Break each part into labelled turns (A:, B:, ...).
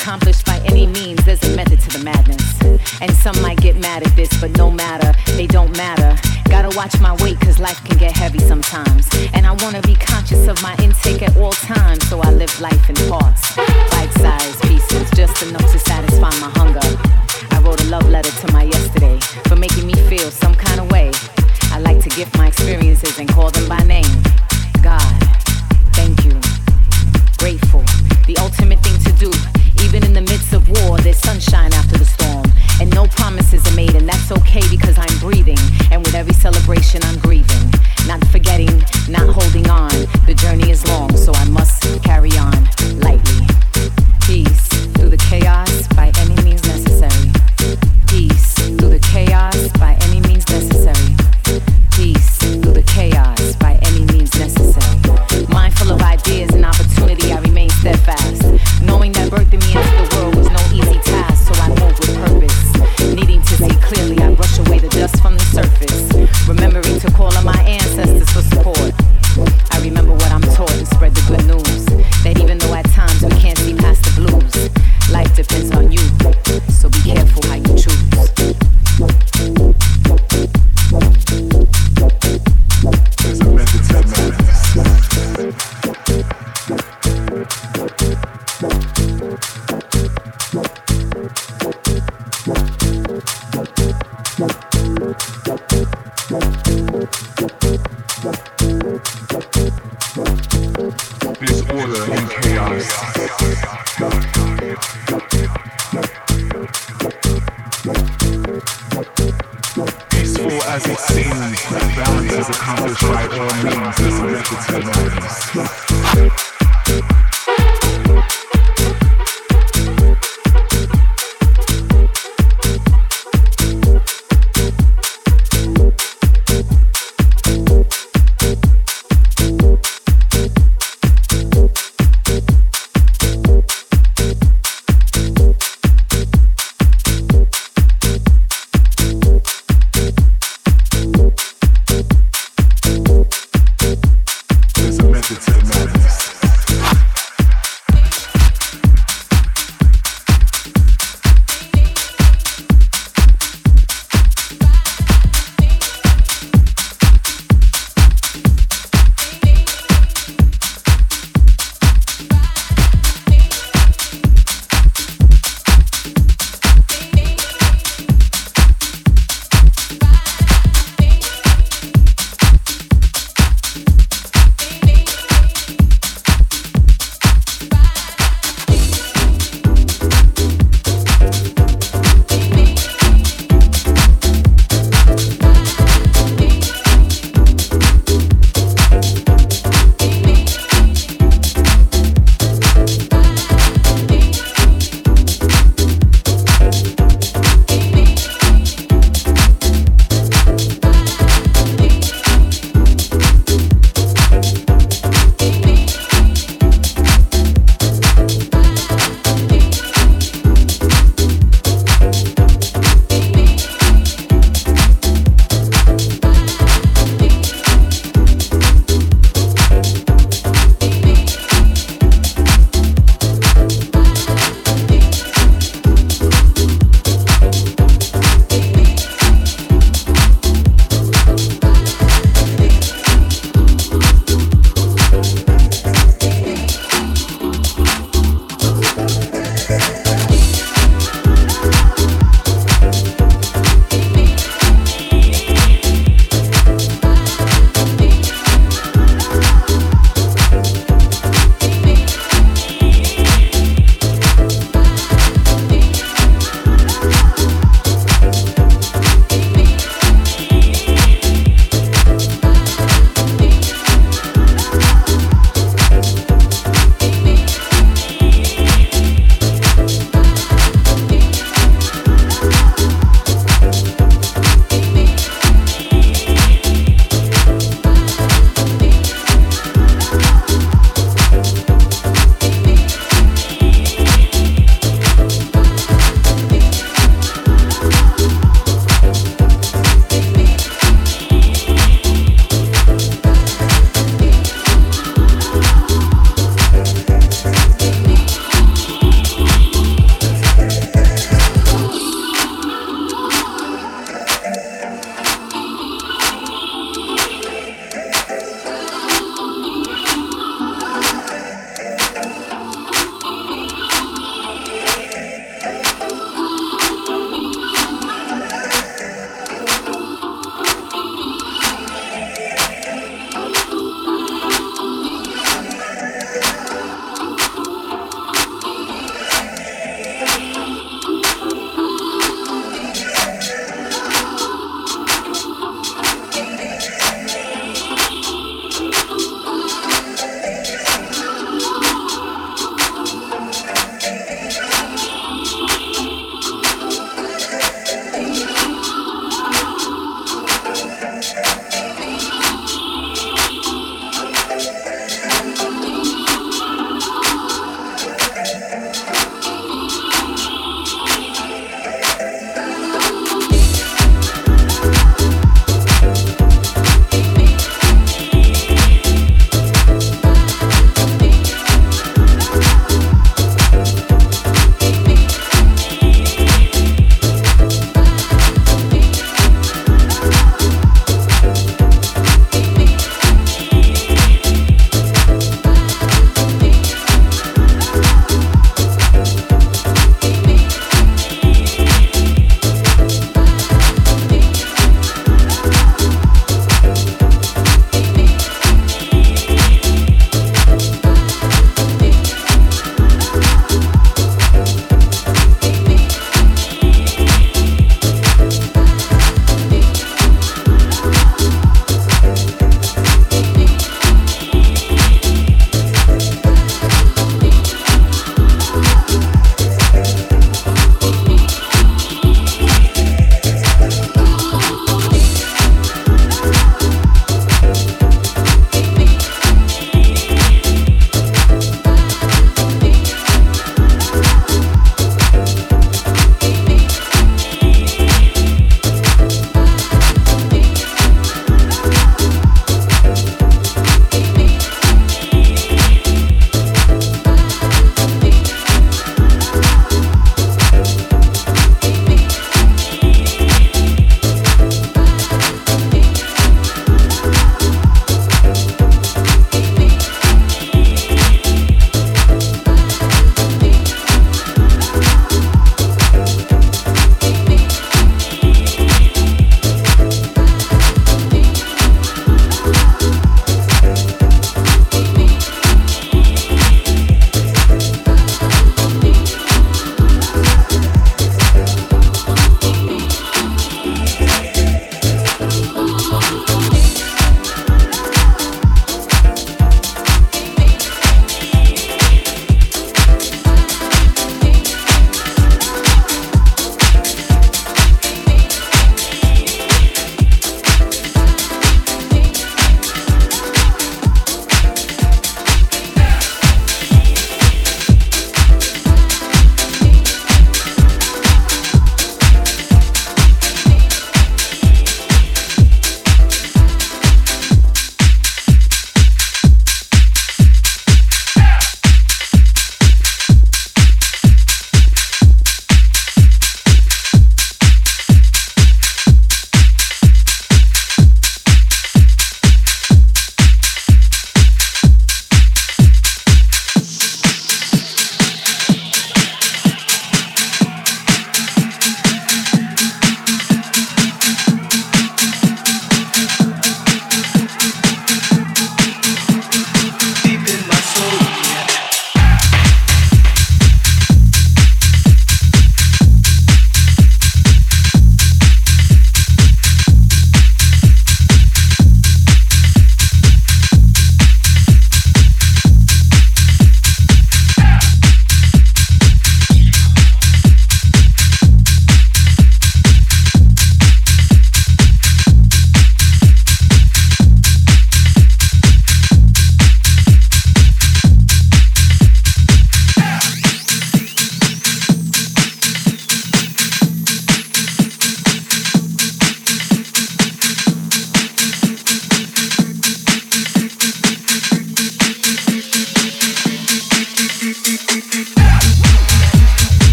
A: accomplished by any means, there's a method to the madness. And some might get mad at this, but no matter, they don't matter. Gotta watch my weight, cause life can get heavy sometimes. And I wanna be conscious of my intake at all times, so I live life in parts, bite sized pieces, just enough to satisfy my hunger. I wrote a love letter to my yesterday for making me feel some kind of way. I like to gift my experiences and call them by name. God, thank you. Grateful, the ultimate thing to do in the midst of war, there's sunshine after the storm. And no promises are made, and that's okay because I'm breathing. And with every celebration, I'm grieving. Not forgetting, not holding on. The journey is long, so I must carry on lightly. Depends on you. So be careful how you choose.
B: There's order chaos.
C: Peaceful as it seems, balance is accomplished
B: by
C: all means.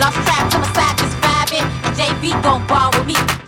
B: Lost track to my side, just vibing. And JB gon' ball with me.